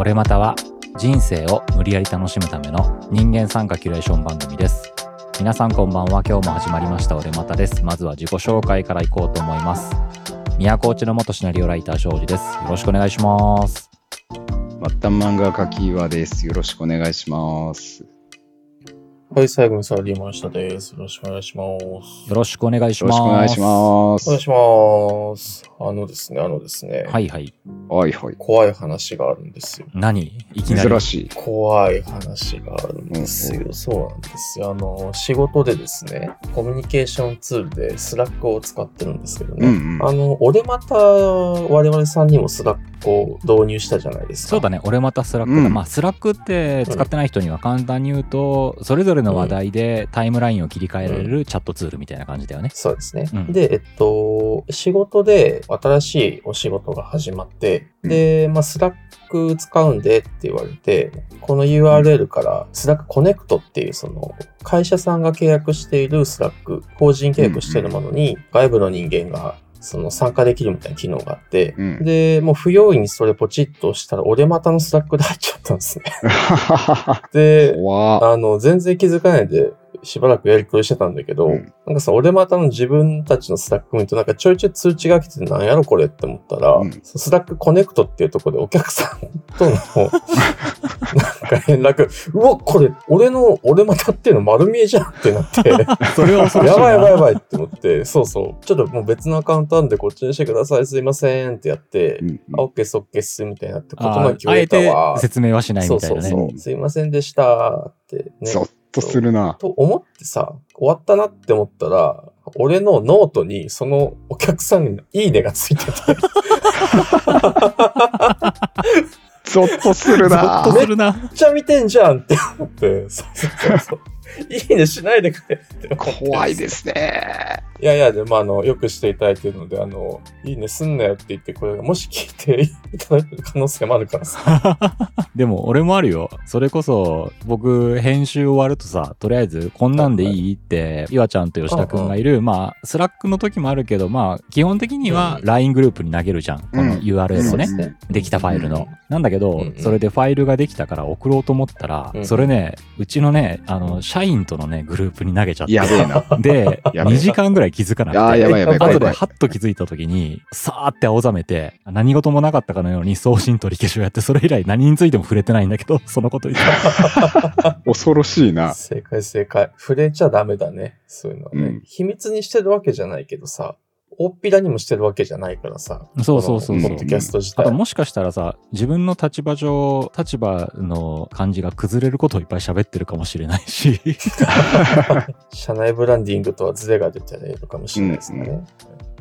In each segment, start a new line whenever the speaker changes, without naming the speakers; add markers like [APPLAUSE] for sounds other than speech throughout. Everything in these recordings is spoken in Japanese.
俺または人生を無理やり楽しむための人間参加キュレーション番組です。皆さんこんばんは。今日も始まりました俺またです。まずは自己紹介からいこうと思います。宮古内の元シナリオライター庄司です。よろしくお願いします。
末端漫画家キーワです。よろしくお願いします。
はい、最後にサラリーマン下です。よろしくお願いします。
よろしくお願いし
よ
ます。
ろしくお願いします。
お願いします。あのですね、あのですね、
はいはい。
はいはい。
怖い話があるんですよ。
何？いきなり。
珍しい。
怖い話があるんですよ。
うん
そうなんですよ。あの、仕事でですね、コミュニケーションツールでスラックを使ってるんですけどね。
うんうん。
あの、俺また我々さんにもスラックを導入したじゃないですか。
そうだね。俺またスラックだ。
うん
まあ、スラックって使ってない人には簡単に言うと、それぞれの話題でタイムラインを切り替えられるチャットツールみたいな感じだよね。
そうですね。
うん。
で、えっと、仕事で新しいお仕事が始まって、で、まあ、スラック使うんでって言われて、この URL からスラックコネクトっていうその会社さんが契約しているスラック、法人契約しているものに外部の人間がその参加できるみたいな機能があって、
うん。
で、もう不用意にそれポチッと押したら、俺またのスラックで入っちゃったんですね。[LAUGHS] で、
怖
あの、全然気づかないで、しばらくやりとりしてたんだけど、
うん。
なんかさ、俺またの自分たちのスラック見ると、なんかちょいちょい通知が来てて、なんやろこれって思ったら、
うん。
スラックコネクトっていうところでお客さんとの [LAUGHS] [LAUGHS] なんか連絡、うわ、これ、俺の、俺またっていうの丸見えじゃんってなって、[LAUGHS]
それは恐ろしいな。
やばいやばいやばいって思って、そうそう、ちょっともう別のアカウントなんでこっちにしてください、すいませんってやって、
うん
あ、オッケーす、オッケーっす、みたいになって、
あ
言葉に聞こえ
あえて
たわ。
説明はしないみたいなね。
そうそうそう。すいませんでしたってね。
ゾッとするな。
と思ってさ、終わったなって思ったら、俺のノートにそのお客さんにいいねがついてて、[LAUGHS]
ゾッとする
ゾッ
な
と。するな。
めっちゃ見てんじゃんって思って、そうそうそう。いいねしないでくれって思って。
怖いですね。
いやいや、でもあの、よくしていただいてるので、あの、いいねすんなよって言って、これがもし聞いていただいてる可能性もあるからさ。[LAUGHS]
でも俺もあるよ。それこそ僕編集終わるとさ、とりあえずこんなんでいいって、岩ちゃんと吉田くんがいる、まあ、スラックの時もあるけど、まあ、基本的には
うん
LINE グループに投げるじゃん。この
うん
URL をね。
で
きたファイルの。
うん
なんだけど、
うんうん
それでファイルができたから送ろうと思ったら、
うん
それね、うちのね、あの、社員とのね、グループに投げちゃって。
やべえな。
で、
やべえ
2時間ぐらい気づかなくて。
あーやばいやばい
後でハッと気づいた時に、さーって青ざめて、何事もなかったかのように送信取り消しをやって、それ以来何についても触れてないんだけど、[LAUGHS] そのことに。[LAUGHS]
恐ろしいな。
正解正解。触れちゃダメだね。そういうのはね。
うん
秘密にしてるわけじゃないけどさ、大っぴらにもしてるわけじゃないからさ。
そうそうそうそう
ポッドキャスト自体。
あともしかしたらさ、自分の立場上、立場の感じが崩れることをいっぱい喋ってるかもしれないし。[LAUGHS]
社内ブランディングとはズレが出てるのかもしれないですね。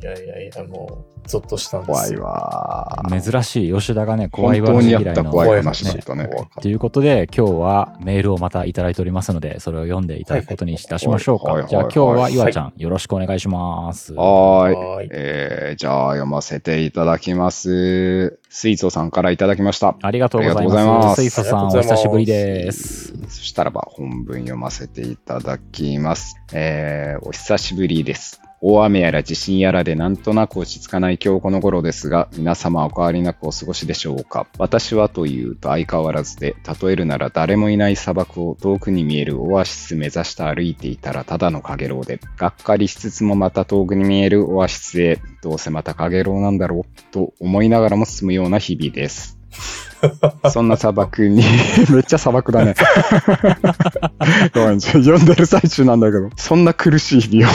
いやいやいや、もう、ゾッとしたんです
怖い
よ。
わ。
珍しい吉田がね、怖い
本当
話
にやった
嫌いの。
怖い話だったね。
ということで、今日はメールをまたいただいておりますので、それを読んでいただくことにいたしましょうか。
はいはい
じゃあ今日は岩ちゃん、よろしくお願いします。
はーい。
はーい。
えー、じゃあ読ませていただきます。水素さんからいただきました。
ありがとうございま。
ますす
水素さん、お久しぶりです。
そしたらば本文読ませていただきます。えー、お久しぶりです。大雨やら地震やらでなんとなく落ち着かない今日この頃ですが、皆様お変わりなくお過ごしでしょうか？私はというと相変わらずで、例えるなら誰もいない砂漠を遠くに見えるオアシス目指して歩いていたらただのカゲロウで、がっかりしつつもまた遠くに見えるオアシスへ、どうせまたカゲロウなんだろう、と思いながらも進むような日々です。[LAUGHS] そんな砂漠に、[LAUGHS] めっちゃ砂漠だね。[LAUGHS] ごめん、読んでる最中なんだけど、そんな苦しい日々を。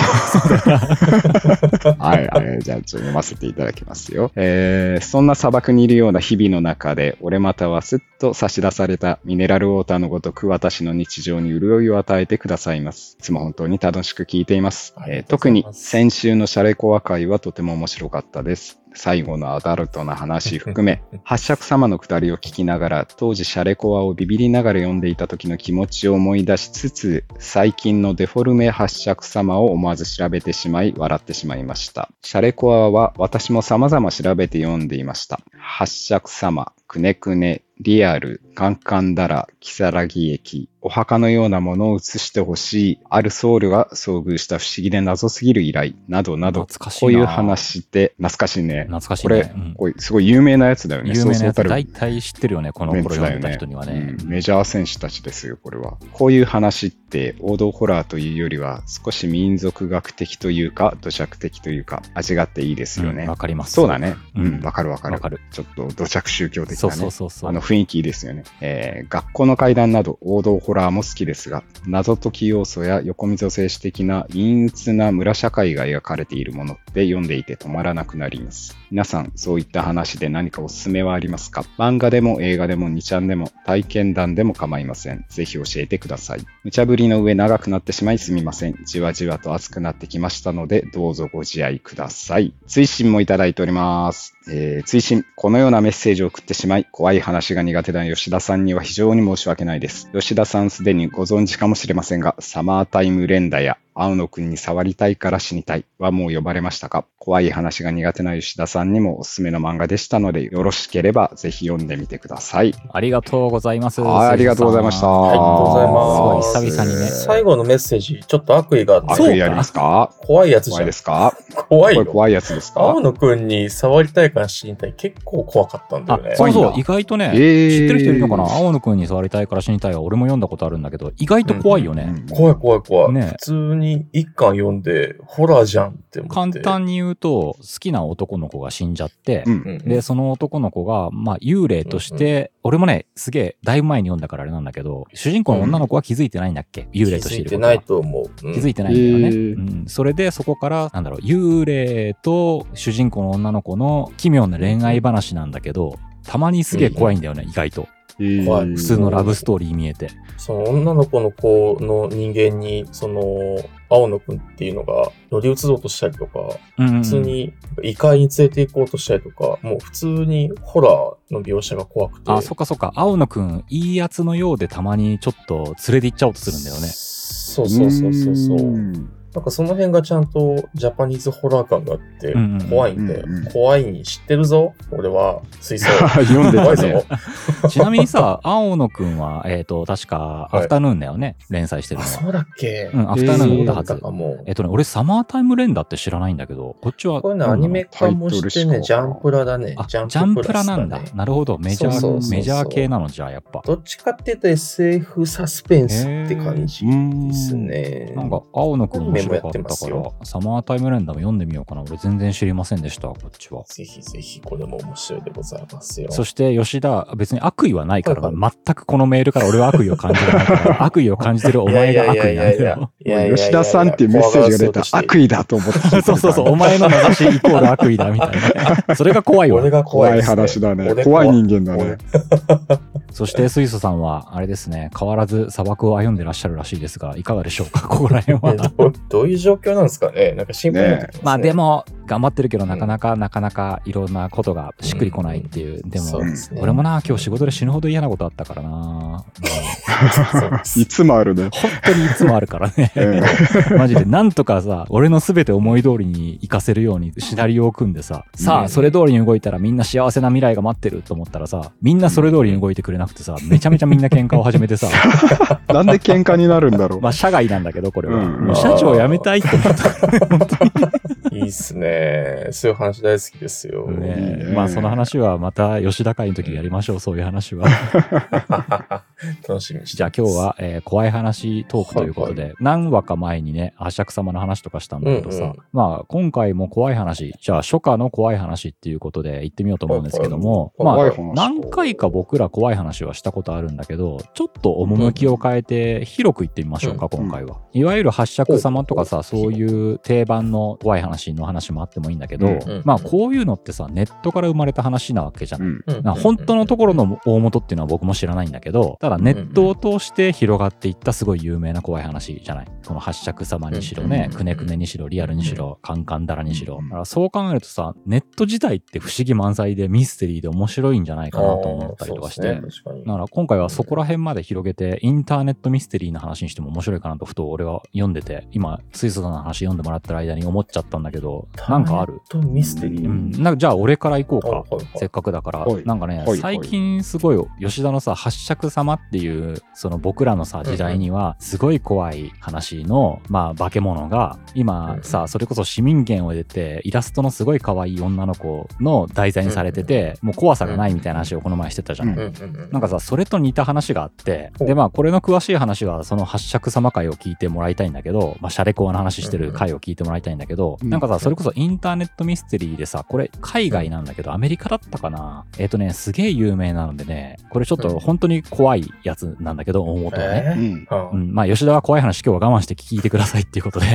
はい、はい、じゃあちょっと読ませていただきますよ。えー、そんな砂漠にいるような日々の中で、俺またはすっと差し出されたミネラルウォーターのごとく私の日常に潤いを与えてくださいます。いつも本当に楽しく聞いています。
ありが
えー特に先週のシャレコア会はとても面白かったです。最後のアダルトな話含め、[LAUGHS] 八尺様のくだりを聞きながら、当時シャレコアをビビりながら読んでいた時の気持ちを思い出しつつ、最近のデフォルメ八尺様を思わず調べてしまい、笑ってしまいました。シャレコアは私も様々調べて読んでいました。八尺様、くねくね、リアル、カンカンダラ、キサラギ液、お墓のようなものを映してほしい、あるソウルが遭遇した不思議で謎すぎる依頼、などなど、
懐かしいな
こういう話って懐かしいね。
懐かしい
これ、
ね。うん
これすごい有名なやつだよね。
有名なやつ大体知ってるよね、この頃読んで人にはね。
うんメジャー選手たちですよ、これは。こういう話って王道ホラーというよりは少し民族学的というか、土着的というか、味があっていいですよね。
うんわかります。
そうだね。
う
うんん、わかるわかる。
わかる
ちょっと土着宗教的
そう。そうそうそう。
あの雰囲気いいですよね、えー学校の階段など王道ホラーも好きですが、謎解き要素や横溝静止的な陰鬱な村社会が描かれているものって読んでいて止まらなくなります。皆さん、そういった話で何かおすすめはありますか？漫画でも映画でも2ちゃんでも体験談でも構いません。ぜひ教えてください。無茶ぶりの上長くなってしまいすみません。じわじわと熱くなってきましたので、どうぞご自愛ください。追伸もいただいております。えー追伸、このようなメッセージを送ってしまい、怖い話が苦手な吉田さんには非常に申し訳ないです。吉田さんすでにご存知かもしれませんが、サマータイム連打や青野くんに触りたいから死にたいはもう呼ばれましたか？怖い話が苦手な吉田さんにもおすすめの漫画でしたので、よろしければぜひ読んでみてください。
ありがとうございます。
はいありがとうございました
ありがとうございます。
すごい久々にね
最後のメッセージ、ちょっと悪意があって、
悪意ありますか？
怖いやつじゃん
怖いで。すか？
怖い
怖いやつですか？
青野くんに触りたいから死にたい。結構怖かったんだ
あ
よね。
そうそう、意外とね、
えー
知ってる人いるのかな？青野くんに触りたいから死にたいは俺も読んだことあるんだけど、意外と怖いよね。
うん
怖い怖い怖い。
ね
普通に一巻読んで、ホラーじゃんって思って。
簡単に言うと、好きな男の子が死んじゃって、
うん
うん。
で、その男の子が、まあ、幽霊として、俺もね、すげえ、だいぶ前に読んだからあれなんだけど、主人公の女の子は気づいてないんだっけ？幽霊としていることは
気づいてないと思う。うん
気づいてないんだよね。うん。それで、そこから、なんだろう、幽霊と主人公の女の子の奇妙な恋愛話なんだけど、たまにすげえ怖いんだよね、意外と。
怖い
普通のラブストーリー見えて。
その女の子の子の人間に、その、青野くんっていうのが乗り移ろうとしたりとか、
うんうんうん
普通に異界に連れて行こうとしたりとか、もう普通にホラーの描写が怖くて。
あ、そっかそっか。青野くん、いいやつのようでたまにちょっと連れて行っちゃおうとするんだよね。
そうそうそうそうそう。
ん
なんかその辺がちゃんとジャパニーズホラー感があって怖いんで、怖いに知ってるぞ俺は水槽 [LAUGHS]
読んでた
怖いぞ
ね。[LAUGHS]
ちなみにさ、青野くんは、えっ、と、確か、
い
アフタヌーンだよね、連載してる
あ
のは。
そうだっけ、
うん、アフタヌーンだったはずえっとね、俺、サマータイム連打って知らないんだけど、こっちは。
こういうのアニメ化もしてね、ジャンプラだね。
あ、
ジャン
ジャンプ
ラ
なんだ。なるほど。メジャー、
そうそうそうそう
メジャー系なのじゃあ、やっぱ。
どっちかっていうと SF サスペンスって感じですね。
なんか、青野くん面白かったから
よ、
サマータイム連打も読んでみようかな。俺全然知りませんでした、こっちは。
ぜひぜひ、これも面白いでございますよ。
そして、吉田、別に悪意はないからな、
はい
全くこのメールから俺は悪意を感じてないから、[LAUGHS] 悪意を感じてるお前が悪意なんだよ。
吉田さんっていうメッセージが出たら悪意だと思って
そうそうそう、お前の名指しイコール悪意だみたいな。それが怖いわ [LAUGHS]
俺。が怖
怖い
いですね
話だね。
俺
怖い人間だね。
そして、水素さんは、あれですね、変わらず砂漠を歩んでらっしゃるらしいですが、いかがでしょうか、ここら辺は。
えどうどういう状況なんですかね？なんか心配になってきますね。
まあでも、頑張ってるけど、なかなか、なかなかいろんなことがしっくりこないっていう。でも
そう、ですね。
俺もな、今日仕事で死ぬほど嫌なことあったからな。
いつもあるね。
本当にいつもあるからね。
う [LAUGHS] ん
マジで、なんとかさ、俺の全て思い通りに活かせるようにシナリオを組んでさ、さあ、
うん
それ通りに動いたらみんな幸せな未来が待ってると思ったらさ、みんなそれ通りに動いてくれなくてさ、めちゃめちゃみんな喧嘩を始めてさ、[LAUGHS]
なんで喧嘩になるんだろう。
まあ、社外なんだけど、これは。
うん
もう社長辞めたいって思った。
いいっすね。そういう話大好きですよ。
ねまあ、その話はまた吉田会の時にやりましょう、そういう話は。[LAUGHS]
楽しみにして
じゃあ今日は、えー怖い話トークということで、何話か前にね、八尺様の話とかしたんだけどさ、
うんうん
まあ今回も怖い話、じゃあ初夏の怖い話っていうことで行ってみようと思うんですけども、まあ
はいはい
怖い話
何回か僕ら怖い話はしたことあるんだけど、ちょっと趣を変えて広く行ってみましょうか、
うん
今回は。いわゆる八尺様とかさ、
う。ん
そういう定番の怖い話の話もあってもいいんだけど、
うん。
まあこういうのってさ、ネットから生まれた話なわけじゃん。
うん。
うん。
な本当のところの大元っていうのは僕も知らないんだけど、ただネットを通して広がっていったすごい有名な怖い話じゃない？この八尺様にしろね、くねくねにしろ、リアルにしろ、カンカンダラにしろ。だからそう考えるとさ、ネット自体って不思議満載でミステリーで面白いんじゃないかなと思ったりとかして。
ね。
だから今回はそこら辺まで広げて、インターネットミステリーの話にしても面白いかなとふと俺は読んでて、今、水素さんの話読んでもらってる間に思っちゃったんだけど、なんかある？
とミステリー。
うん。なんかじゃあ俺から行こうか。
はいはい
せっかくだから
はい。
なんかね
はいはい、
最近すごい吉田のさ、八尺様っていう、その僕らのさ、時代には、すごい怖い話の、まあ、化け物が、今さ、それこそ市民権を得て、イラストのすごい可愛い女の子の題材にされてて、もう怖さがないみたいな話をこの前してたじゃない。
うんうんうん
なんかさ、それと似た話があって、で、まあ、これの詳しい話は、その八尺様会を聞いてもらいたいんだけど、まあ、シャレコアの話してる回を聞いてもらいたいんだけど、
うん。
なんかさ、それこそインターネットミステリーでさ、これ、海外なんだけど、アメリカだったかな？えっ、とね、すげえ有名なのでね、これちょっと本当に怖いやつなんだけど、大元はね。
え
うん。
ー
うん、まあ、吉田は怖い話今日は我慢して聞いてくださいっていうことで、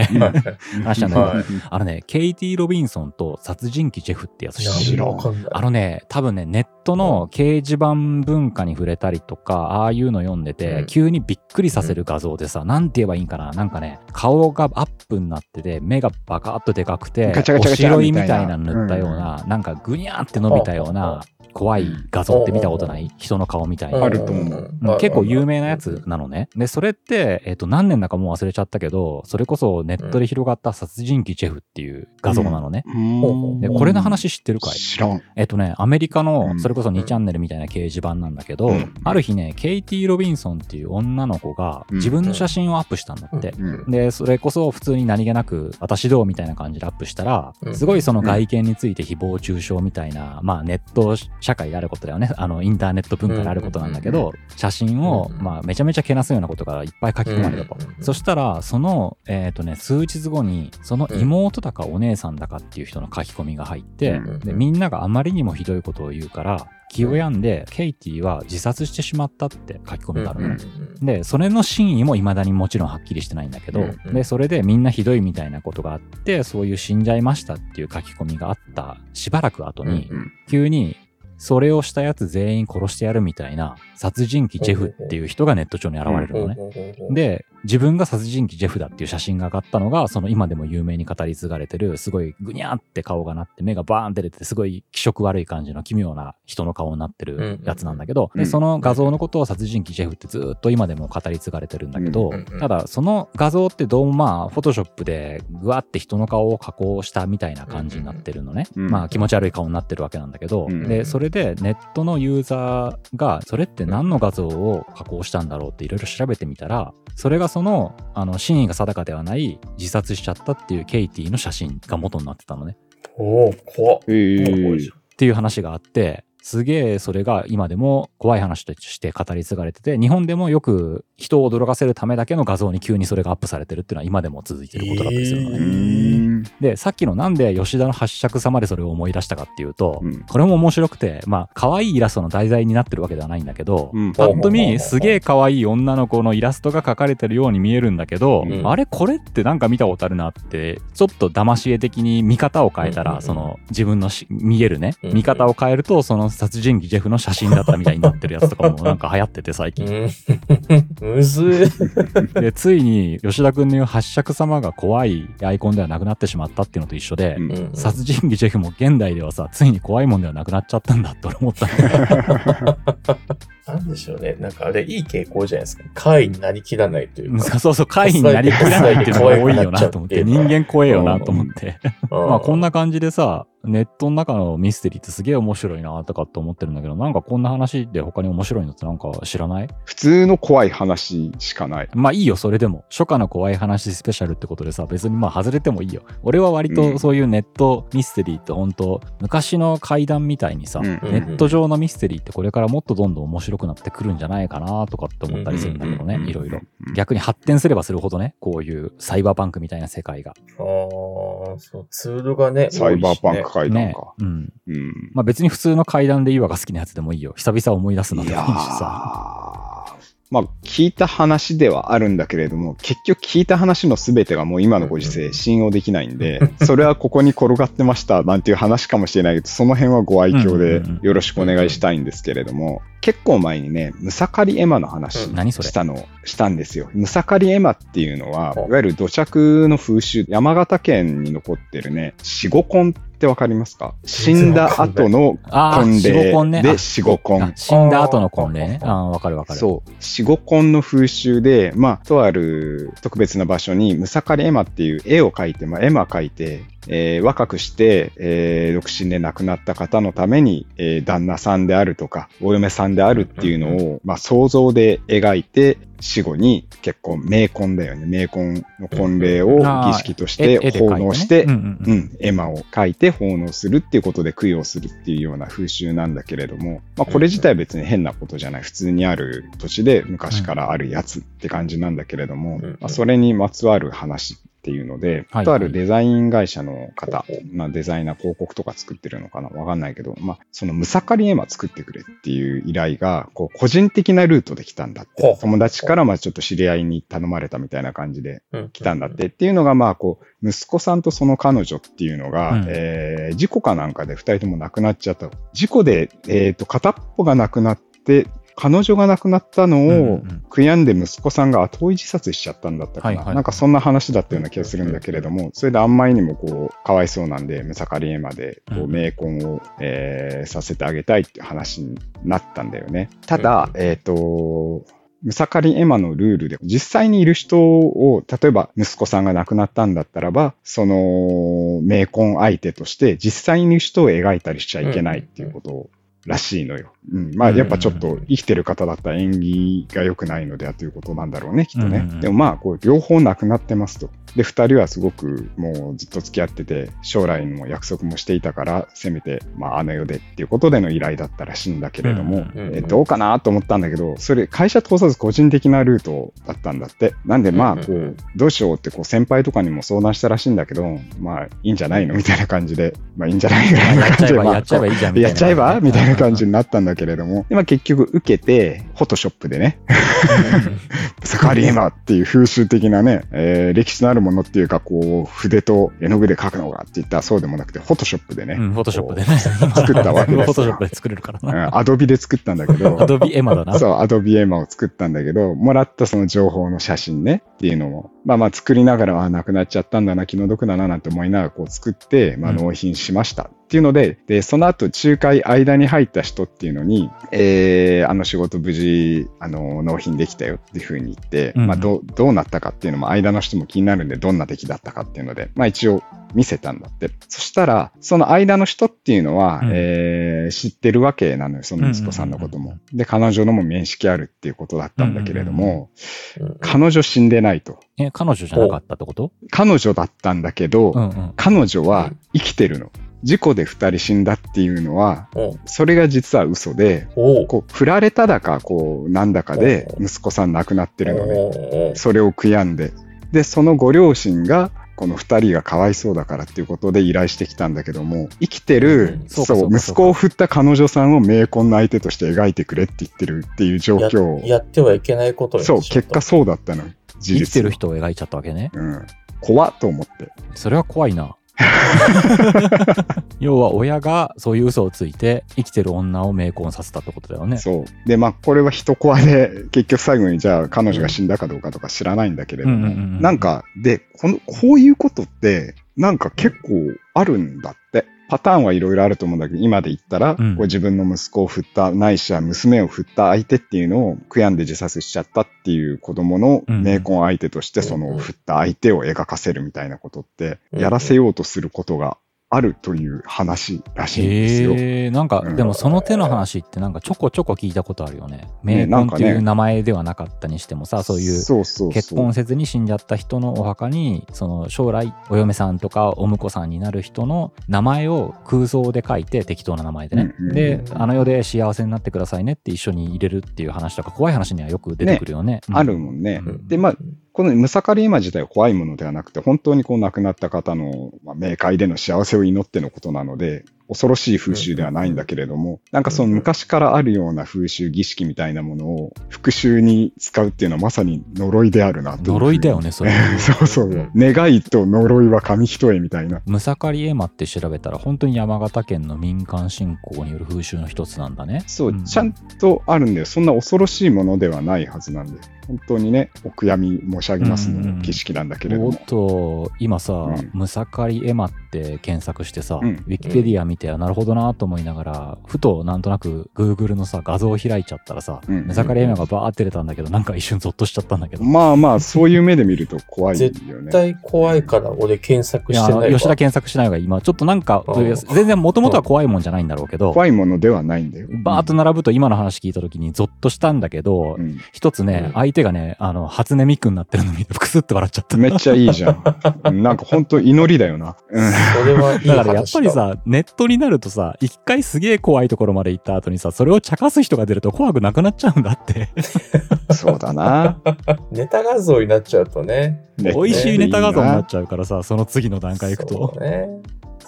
[LAUGHS] 話したんだけど、
はい。
あのね、ケイティ・ロビンソンと殺人鬼ジェフってやつ知ってる？あのね、多分ね、ネットの掲示板文化に触れたりとか、ああいうの読んでて、
うん。
急にびっくりさせる画像でさ、なんて言えばいいんかな。なんかね、顔がアップになってて、目がバカッとでかくて、
ガチャガチャガチャ
お白いみたい
みたいな。
な塗ったような、なんかぐにゃーって伸びたような、怖い画像って見たことない人の顔みたいな。
あると思う。
うん結構有名なやつなのね。で、それって、えっ、と、何年だかもう忘れちゃったけど、それこそネットで広がった殺人鬼ジェフっていう画像なのね。
うん。
で、これの話知ってるかい？
知らん。
えっとね、アメリカ
う
の、
ん。
それこそ2チャンネルみたいな掲示板なんだけど、
うん。
ある日ね、ケイティ・ロビンソンっていう女の子が
うん。
自分の写真をアップしたんだって。
うん。
で、それこそ普通に何気なく、私どうみたいな感じでアップしたら、
うん。
すごいその外見について誹謗中傷みたいな、まあネット社会であることだよね。あの、インターネット文化であることなんだけ
うん。
ど、写真を、
うん。
まあめちゃめちゃけなすようなことがいっぱい書き込まれたと。
うん。
そしたら、その、えっ、とね、数日後に、その妹だかお姉さんだかっていう人の書き込みが入って、
うん。
で、みんながあまりにもひどいことを言うから、気を病んで、ケイティは自殺してしまったって書き込みがあるのね。で、それの真意も未だにもちろんはっきりしてないんだけど、
うんうん
で、それでみんなひどいみたいなことがあって、そういう死んじゃいましたっていう書き込みがあったしばらく後に、
うん
急に、それをしたやつ全員殺してやるみたいな、殺人鬼ジェフっていう人がネット上に現れるのね。で、自分が殺人鬼ジェフだっていう写真が上がったのが、その今でも有名に語り継がれてる、すごいぐにゃーって顔がなって、目がバーンって出てて、すごい気色悪い感じの奇妙な人の顔になってるやつなんだけど、
うん
で、その画像のことを殺人鬼ジェフってずーっと今でも語り継がれてるんだけど、ただその画像ってどうもまあ、フォトショップでぐわって人の顔を加工したみたいな感じになってるのね。
うん
まあ気持ち悪い顔になってるわけなんだけど、
うん
で、それでネットのユーザーが、それって何の画像を加工したんだろうっていろいろ調べてみたら、それがその、あの、真意が定かではない自殺しちゃったっていうケイティの写真が元になってたのね。
おお怖っ。
え
怖い
ー
っていう話があって、すげえそれが今でも怖い話として語り継がれてて、日本でもよく人を驚かせるためだけの画像に急にそれがアップされてるっていうのは今でも続いてることだったりするのね。
うーん
で、さっきのなんで吉田の八尺様でそれを思い出したかっていうと、
うん
これも面白くて、まあ、可愛いイラストの題材になってるわけではないんだけど、
うん。
パッと見、すげえ可愛い女の子のイラストが描かれてるように見えるんだけど、
うん。
あれ？これってなんか見たことあるなって、ちょっと騙し絵的に見方を変えたら、その自分のし見えるね、見方を変えると、その殺人鬼ジェフの写真だったみたいになってるやつとかもなんか流行ってて最近。
うん。[LAUGHS] むずい。
で、ついに吉田くんの言う八尺様が怖いアイコンではなくなってしまったっていうのと一緒で、
うん
うん
殺人鬼ジェフも現代ではさ、ついに怖いもんではなくなっちゃったんだって俺思ったの。
なんでしょうね。なんかあれ、いい傾向じゃないですか。怪異になりきらないというか。
そうそう、怪異になりきらないっていうのが多いよなと思って、[LAUGHS] 人間怖えよなと思って。[LAUGHS] まあこんな感じでさ、ネットの中のミステリーってすげえ面白いなとかって思ってるんだけど、なんかこんな話で他に面白いのってなんか知らない？
普通の怖い話しかない。
まあいいよ、それでも。初夏の怖い話スペシャルってことでさ、別にまあ外れてもいいよ。俺は割
うん
とそういうネットミステリーって本当昔の怪談みたいにさ、
うん
うん
ネット上のミステリーってこれからもっとどんどん面白くなってくるんじゃないかなとかって思ったりするんだけどね
うんうんう、ん
いろいろ。
うん
逆に発展すればするほどね、こういうサイバーパンクみたいな世界が。
ああ、そう、ツールがね、
サイバーパンク階段か。。
うん。
うん。
まあ別に普通の怪談でいいわが好きなやつでもいいよ。久々思い出すの
いや
でもいいしさ。
ーまあ、聞いた話ではあるんだけれども、結局聞いた話の全てがもう今のご時世信用できないんで、それはここに転がってましたなんていう話かもしれないけど、その辺はご愛嬌でよろしくお願いしたいんですけれども、結構前にね、ムサカリエマの話したの、したんですよ。ムサカリエマっていうのは、いわゆる土着の風習、山形県に残ってるね、死後婚ってわかりますか？死んだ後の
ああ、
婚
死後婚ね。
礼
あ
で死後婚
あ。死んだ後の婚礼ね。ああ、わかるわかる。
そう。死後婚の風習で、まあ、とある特別な場所に、ムサカリエマっていう絵を描いて、まあ、絵馬描いて、えー若くして、えー独身で亡くなった方のために、えー旦那さんであるとか、お嫁さんであるっていうのを、まあ、想像で描いて、死後に結婚、冥婚だよね。冥婚の婚礼を儀式とし
絵
て奉納して、
うん
絵馬を書いて奉納するっていうことで供養するっていうような風習なんだけれども、まあ、これ自体は別に変なことじゃない。普通にある土地で昔からあるやつって感じなんだけれども、
うん。
まあ、それにまつわる話っていうので、
はい
とあるデザイン会社の方、まあ、デザイナー広告とか作ってるのかなわかんないけど、まあ、そのムサカリ絵馬作ってくれっていう依頼が、こう、個人的なルートで来たんだって。友達からまあちょっと知り合いに頼まれたみたいな感じで
うん
来たんだって。っていうのが、まあ、こう、息子さんとその彼女っていうのが、
うん
えー事故かなんかで二人とも亡くなっちゃった。事故で、えっ、と、片っぽが亡くなって、彼女が亡くなったの
うんう
を
ん。
悔やんで息子さんが後追い自殺しちゃったんだったかな。
はいはい。
なんかそんな話だったような気がするんだけれども、それであんまりにもこう、かわいそうなんで、ムサカリエマで、こう、
うん
冥婚を、えーさせてあげたいって話になったんだよね。ただ、えっ、と、ムサカリエマのルールで、実際にいる人を、例えば息子さんが亡くなったんだったらば、その、冥婚相手として実際にいる人を描いたりしちゃいけないっていうことらしいのよ。うん。まあ、やっぱちょっと生きてる方だったら縁起が良くないのではということなんだろうね、きっとね。でもまあ、こう、両方亡くなってますと。で、二人はすごくもうずっと付き合ってて、将来の約束もしていたから、せめて、まあ、あの世でっていうことでの依頼だったらしいんだけれども、
うん
うんうん
えどうかなと思ったんだけど、それ会社通さず個人的なルートだったんだって。なんでまあ、こ
う
どうしようってこう先輩とかにも相談したらしいんだけど、まあ、いいんじゃないのみたいな感じで、まあいいんじゃないぐらいな感じで、まあ
やっちゃえばいいじゃんみたいな。
やっちゃえばみたいな感じになったんだけれども、でまあ、結局受けて、フォトショップでね、サカリエマっていう風習的なね、えー歴史のあるものっていうか、こう、筆と絵の具で描くのがって言ったらそうでもなくて、フォトショップでね、
うん、フォトショップでね。
作ったわけですよ [LAUGHS]
フォトショップで作れるからな。
アドビで作ったんだけど、[LAUGHS]
アドビエマだな。
そう、アドビエマを作ったんだけど、もらったその情報の写真ねっていうのを、まあまあ作りながら、あ、なくなっちゃったんだな、気の毒だな、なんて思いながらこう作って、まあ
うん
納品しました。っていうので、で、その後、仲介間に入った人っていうのに、えー、あの仕事無事、あの、納品できたよっていうふうに言って、
うん
まあ、どう、どうなったかっていうのも、間の人も気になるんで、どんな出来だったかっていうので、まあ一応、見せたんだって。そしたら、その間の人っていうのは、
うん
えー知ってるわけなのよ、その息子さんのことも。で、彼女のも面識あるっていうことだったんだけれども、
うん
彼女死んでないと。
え、彼女じゃなかったってこと？
彼女だったんだけど、
うんうん。
彼女は生きてるの。事故で二人死んだっていうのは、
うん
それが実は嘘で、こう、振られただか、こう、なんだかで、息子さん亡くなってるのね。
おう
それを悔やんで。で、そのご両親が、この二人がかわいそうだからっていうことで依頼してきたんだけども、生きて
う
る
ん、
そう
そう、
かそうかそうか
息子を振った彼女さんを冥婚の相手として描いてくれって言ってるっていう状
や
況を。
やってはいけないことに
そう、結果そうだったの。事実。
生きてる人を描いちゃったわけね。
うん。怖っと思って。
それは怖いな。[LAUGHS] 要は親がそういう嘘をついて生きてる女を冥婚させたってことだよね。
そう。で、まあ、これは一コアで、[LAUGHS] 結局最後にじゃあ彼女が死んだかどうかとか知らないんだけれども、
うんうんうんうん
なんか、で、この、こういうことって、なんか結構あるんだって。パターンはいろいろあると思うんだけど、今で言ったら、
うん。
自分の息子を振った、ないしは娘を振った相手っていうのを悔やんで自殺しちゃったっていう子供の
うん
冥婚相手として、その振った相手を描かせるみたいなことって、やらせようとすることがあるという話らしいんですよ。
へえ、なんか、
うん
でもその手の話ってなんかちょこちょこ聞いたことあるよね。
ね
冥婚っていう名前ではなかったにしてもさ、そういう
そうそう
結婚せずに死んじゃった人のお墓に、その将来お嫁さんとかお婿さんになる人の名前を空想で書いて適当な名前でね。
うんうん
で、あの世で幸せになってくださいねって一緒に入れるっていう話とか怖い話にはよく出てくるよね。うん
あるもんね。
うん
で、まあ、このムサカリエマ自体は怖いものではなくて、本当にこう亡くなった方の、まあ、冥界での幸せを祈ってのことなので、恐ろしい風習ではないんだけれども、なんかその昔からあるような風習、儀式みたいなものを復讐に使うっていうのはまさに呪いであるなと。
呪いだよね、それ。[LAUGHS]
そうそうう。願いと呪いは紙一重みたいな。
ムサカリエマって調べたら本当に山形県の民間信仰による風習の一つなんだね。
そう、
ん
ちゃんとあるんだよ。そんな恐ろしいものではないはずなんで。本当にね、お悔やみ申し上げますの儀式なんだけれども
おっ。と、今さ、
うん
ムサカリエマって検索してさ、
うん
ウィキペディア見て、あなるほどなと思いながら、ふとなんとなく Google のさ、画像を開いちゃったらさ、
うん
ムサカリエマがバーって出たんだけど、なんか一瞬ゾッとしちゃったんだけど。
まあまあ、そういう目で見ると怖いよね。
絶対怖いから俺検索してないわ。
吉田検索しない方がいい今、ちょっとなんか全然もともとは怖いもんじゃないんだろうけど、
怖いものではないんだよ。
バーッと並ぶと今の話聞いた時にゾッとしたんだけど、
うん
一つね、
うん
相手がね、あの、初音ミクになってるの見て、クスって笑っちゃった。
めっちゃいいじゃん。うんなんか本当祈りだよな。うん
それはいい
だからやっぱりさ、ネットになるとさ、一回すげえ怖いところまで行った後にさ、それを茶化す人が出ると怖くなくなっちゃうんだって。
そうだな。[LAUGHS]
ネタ画像になっちゃうとね。
ね
美味しいネタ画像になっちゃうからさ、その次の段階行くと。
そうね。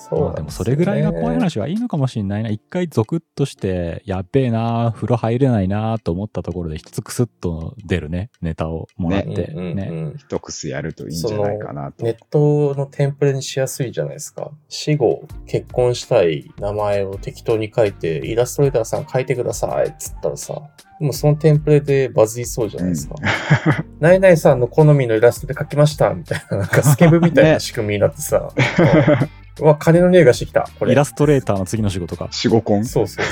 そう
まあ
なん
でもそれぐらいが怖い話はいいのかもしれないな。一回ゾクッとして、やっべえな、風呂入れないなと思ったところで一つクスッと出るね、ネタをもらっ
うん
て。
うん
ね。
うん
一癖やるといいんじゃないかなと。
ネットのテンプレにしやすいじゃないですか。死後、結婚したい名前を適当に書いて、イラストレーターさん書いてくださいっつったらさ、もうそのテンプレでバズりそうじゃないですか。[LAUGHS] [LAUGHS] ナイナイさんの好みのイラストで描きましたみたいな、なんかスケブみたいな仕組みになってさ、[LAUGHS] うわ、金の匂いがしてきた。これ。
イラストレーターの次の仕事か。
死後婚
そうそう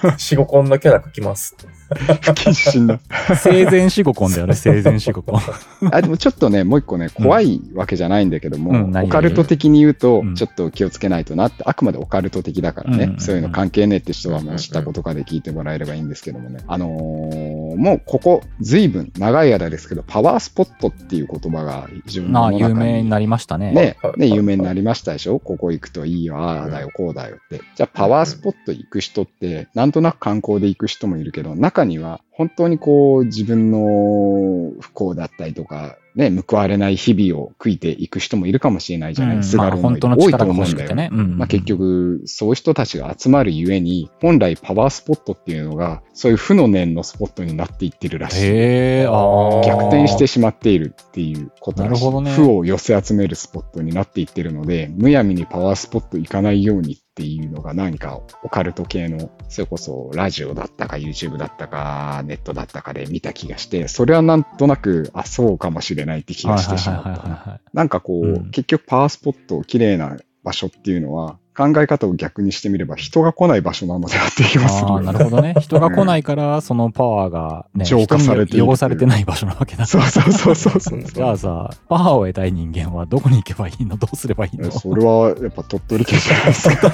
そう。四五コンのキャラ描きます。
不謹慎な。
生前死後婚だよね、生前死後婚。[LAUGHS]
あ、でもちょっとね、もう一個ね、怖いわけじゃないんだけども、
うん何？
オカルト的に言うと
うん、
ちょっと気をつけないとなって、あくまでオカルト的だからね、
うんうんうん
そういうの関係ねえって人はもう知ったことかで聞いてもらえればいいんですけどもね。あのーもうここ、随分長い間ですけど、パワースポットっていう言葉が非常に
有名になりましたね。
ね
はい、
ね、有名になりましたでしょ？ここ行くといいよ、ああだよ、こうだよって。じゃあ、パワースポット行く人って、なんとなく観光で行く人もいるけど、中には、本当にこう、自分の不幸だったりとか、ね、報われない日々を悔いていく人もいるかもしれないじゃない、
うん。
すがる
まあ本当の
多いと思うんだよ。
ね。うん。
まあ、結局、そういう人たちが集まるゆえに、本来パワースポットっていうのが、そういう負の念のスポットになっていってるらしい。
へえ、あー。
逆転してしまっているっていうこと
なるほどね。
負を寄せ集めるスポットになっていってるので、むやみにパワースポット行かないようにっていうのが何かオカルト系の、それこそラジオだったか YouTube だったかネットだったかで見た気がして、それはなんとなく、あ、そうかもしれないって気がしてしまった。なんかこう、
うん
結局パワースポット、綺麗な場所っていうのは、考え方を逆にしてみれば人が来ない場所なのではって気がする
ああ。なるほどね。[LAUGHS] 人が来ないから、そのパワーがね、
浄化されて
汚されてない場所なわけだ。
そうそうそうそうそう。[LAUGHS]
じゃあさ、パワーを得たい人間はどこに行けばいいの？どうすればいいの
それはやっぱ鳥取県じゃないですか。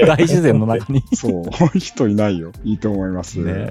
[LAUGHS]
大自然の中に。
そう、人いないよ。いいと思います。
ね。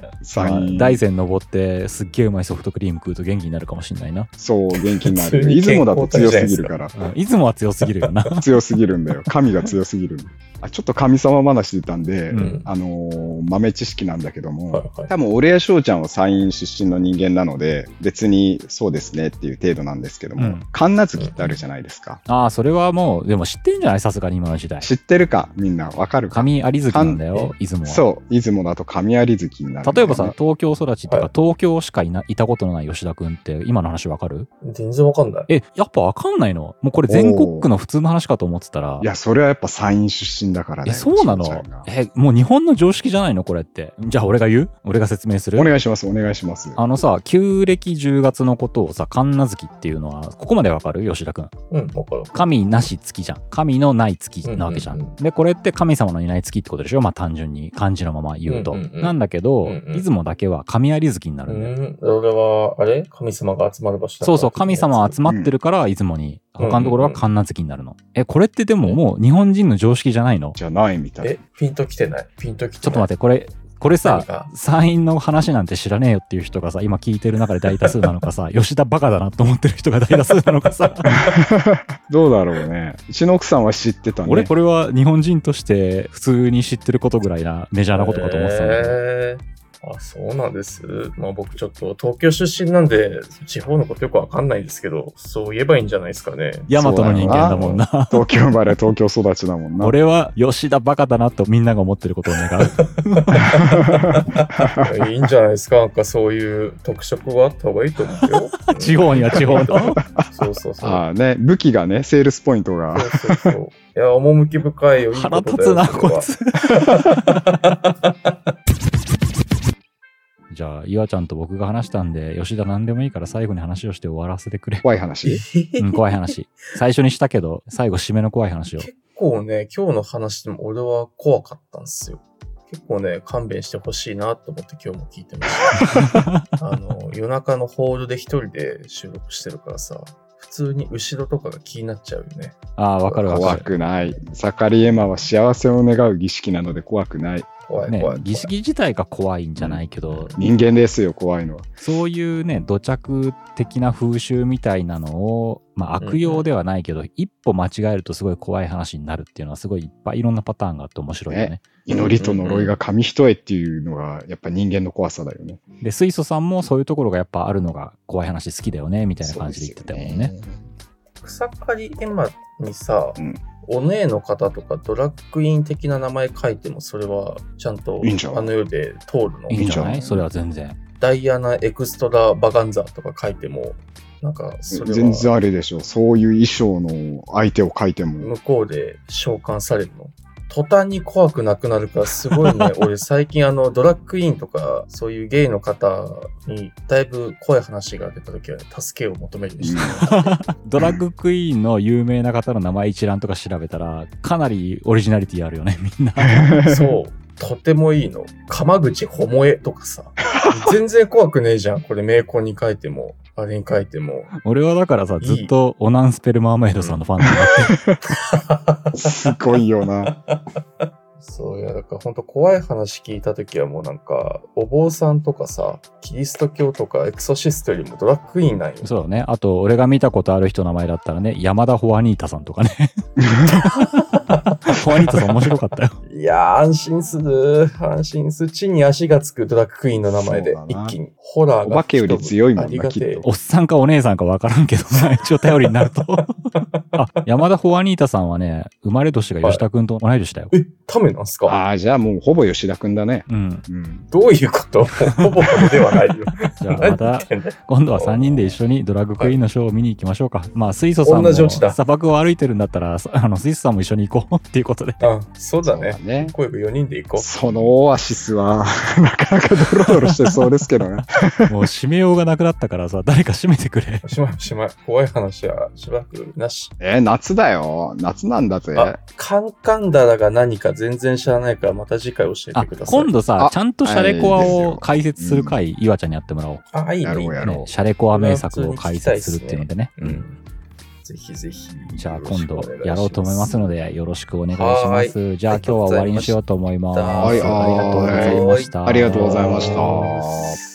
大山登ってすっげえうまいソフトクリーム食うと元気になるかもしんないな。
そう、元気になる。出雲だと強すぎるから。
うん出雲は強すぎるよな。
強すぎるんだよ。神が強すぎるあちょっと神様話出たんで、
うん
あのー豆知識なんだけども、
はいはい
多分俺や翔ちゃんは山陰出身の人間なので、別にそうですねっていう程度なんですけども、
うん
神奈月ってあるじゃないですか。
ああ、それはもう、でも知ってんじゃないさすがに今の時代。
知ってるかみんなわかるか
上有月なんだよ、出雲は。
そう、出雲だと神有月になるね、
例えばさ、東京育ちとか、
はい
東京しかいないたことのない吉田くんって、今の話わかる？
全然わかんない。
え、やっぱわかんないの？もうこれ全国区の普通の話かと思ってたら
い。や、それはやっぱ山陰出身だからだ
え、
よ。
そうなの？え、もう日本の常識じゃないの？これって。じゃあ俺が言う？俺が説明する？
お願いします、お願いします。
あのさ、旧暦10月のことをさ、神奈月っていうのは、ここまでわかる？吉田くん。
うん、わかる。
神なし月じゃん。神のない月なわけじゃん。
うんうんうん
で、これって神様のいない月ってことでしょ？まあ単純に漢字のまま言うと。
うんうんうん
なんだけど、
うんうん
出雲だけは神有月にな
う
るんだよ。
ん。俺は、あれ？神様が集まる場所だから
そうそう、神様集まってるから出雲に、
うん
他のところは神奈月になるの。え、これってでももう日本人の常識じゃないの？
じゃないみたい。
え、ピンときてない？ピンときてない？
ちょっと待って、これ、これさ山陰の話なんて知らねえよっていう人がさ、今聞いてる中で大多数なのかさ、[LAUGHS] 吉田バカだなと思ってる人が大多数なのかさ、[LAUGHS]
どうだろうね。うちの奥さんは知ってたね。
俺これは日本人として普通に知ってることぐらいなメジャーなことかと思ってたんだけど。
えーあ、そうなんです。まあ僕ちょっと東京出身なんで、地方のことよくわかんないんですけど、そう言えばいいんじゃないですかね。
ヤマトの人間だもんな。
東京生まれ、東京育ちだもんな。[LAUGHS]
俺は吉田バカだなとみんなが思ってることを願う。[LAUGHS]
いいんじゃないですか。なんかそういう特色があった方がいいと思うよ。[LAUGHS]
地方には地方の。
そうそうそう。
ああね、武器がね、セールスポイントが。
そうそうそう。いや、趣深いよ。いい
腹立つな、こいつ。じゃあ、岩ちゃんと僕が話したんで、吉田何でもいいから最後に話をして終わらせてくれ。
怖い話？
うん、怖い話。最初にしたけど、最後締めの怖い話を。
結構ね、今日の話でも俺は怖かったんですよ。結構ね、勘弁してほしいなと思って今日も聞いてました。[LAUGHS] あの、夜中のホールで一人で収録してるからさ、普通に後ろとかが気になっちゃうよね。
ああ、わかるわ
怖
かる。
くない。ザカリエマは幸せを願う儀式なので怖くない。
ね
怖い怖い、
儀式自体が怖いんじゃないけど、
人間ですよ、怖いのは。
そういうね、土着的な風習みたいなのを、まあ悪用ではないけど、一歩間違えるとすごい怖い話になるっていうのはすごいいっぱいいろんなパターンがあって面白いよね。
ね祈りと呪いが紙一重っていうのが、やっぱ人間の怖さだよね。
で、水素さんもそういうところがやっぱあるのが怖い話好きだよね、みたいな感じで言ってたもんね。
草刈エマにさ、
うん
お姉の方とかドラッグイン的な名前書いてもそれはちゃんと
いいんじゃない
あの世で通るの？
いいんじゃ
い？いんじゃない
それは全然。
ダイアナ・エクストラ・バガンザとか書いてもなんかそれ
全然
は
あれでしょ。そういう衣装の相手を書いても。
向こうで召喚されるの？途端に怖くなくなるからすごいね [LAUGHS] 俺最近あのドラッグインとかそういうゲイの方にだいぶ怖い話が出た時は、ね、助けを求めるようにしてる [LAUGHS]
ドラッグクイーンの有名な方の名前一覧とか調べたら、かなりオリジナリティあるよね、みんな。[LAUGHS]
そう。とてもいいの。鎌口ほもえとかさ。全然怖くねえじゃん。これ名コンに書いても、あれに書いても。
俺はだからさ、ずっとオナンスペルマーメイドさんのファンなんだって。
すごいよな。
そういや、だから本当怖い話聞いた時はもうなんか、お坊さんとかさ、キリスト教とかエクソシストよりもドラッグインなんよ。
そうだね。あと、俺が見たことある人の名前だったらね、山田ホアニータさんとかね。[LAUGHS] ホアニータさん面白かったよ。
いやー、安心する。安心する。地に足がつくドラッグインの名前で一気に。ホラーが。
お化けより強いもんなきっと
おっさんかお姉さんかわからんけどな、[LAUGHS] 一応頼りになると。[LAUGHS] あ、山田ホアニータさんはね、生まれ年が吉田くんと同い年だよ。
え、タメなんすか？
ああ、じゃあもうほぼ吉田くんだね。
うん。
うん。
どういうこと？ほぼほぼではないよ。[LAUGHS]
じゃあまた、今度は3人で一緒にドラッグクイーンのショーを見に行きましょうか。まあ、水素さんも砂漠を歩いてるんだったら、さあの、水素さんも一緒に行こうっていうことで。
あ、そうだね。
ね。
声が4人で行こ
そのオアシスは、[LAUGHS] なかなかドロドロしてそうですけどね。[LAUGHS]
もう締めようがなくなったからさ、誰か締めてくれ。
しまいおしまい。怖い話はしばらくなし。
えー夏だよ。夏なんだぜ。
あ、カンカンダラが何か全然知らないからまた次回教え
あ
てくだ、さい。
今度さ
あ、
ちゃんとシャレコアを解説する回、岩ちゃんにやってもらおう。
あ、いいね。いいね
やろう
ね、シャレコア名作を解説するっていうのでね。
うん。ぜひぜひ。
じゃあ今度やろうと思いますので、よろしくお願いします。じゃあ今日は終わりにしようと思います。
はい
ありがとうございました。
ありがとうございました。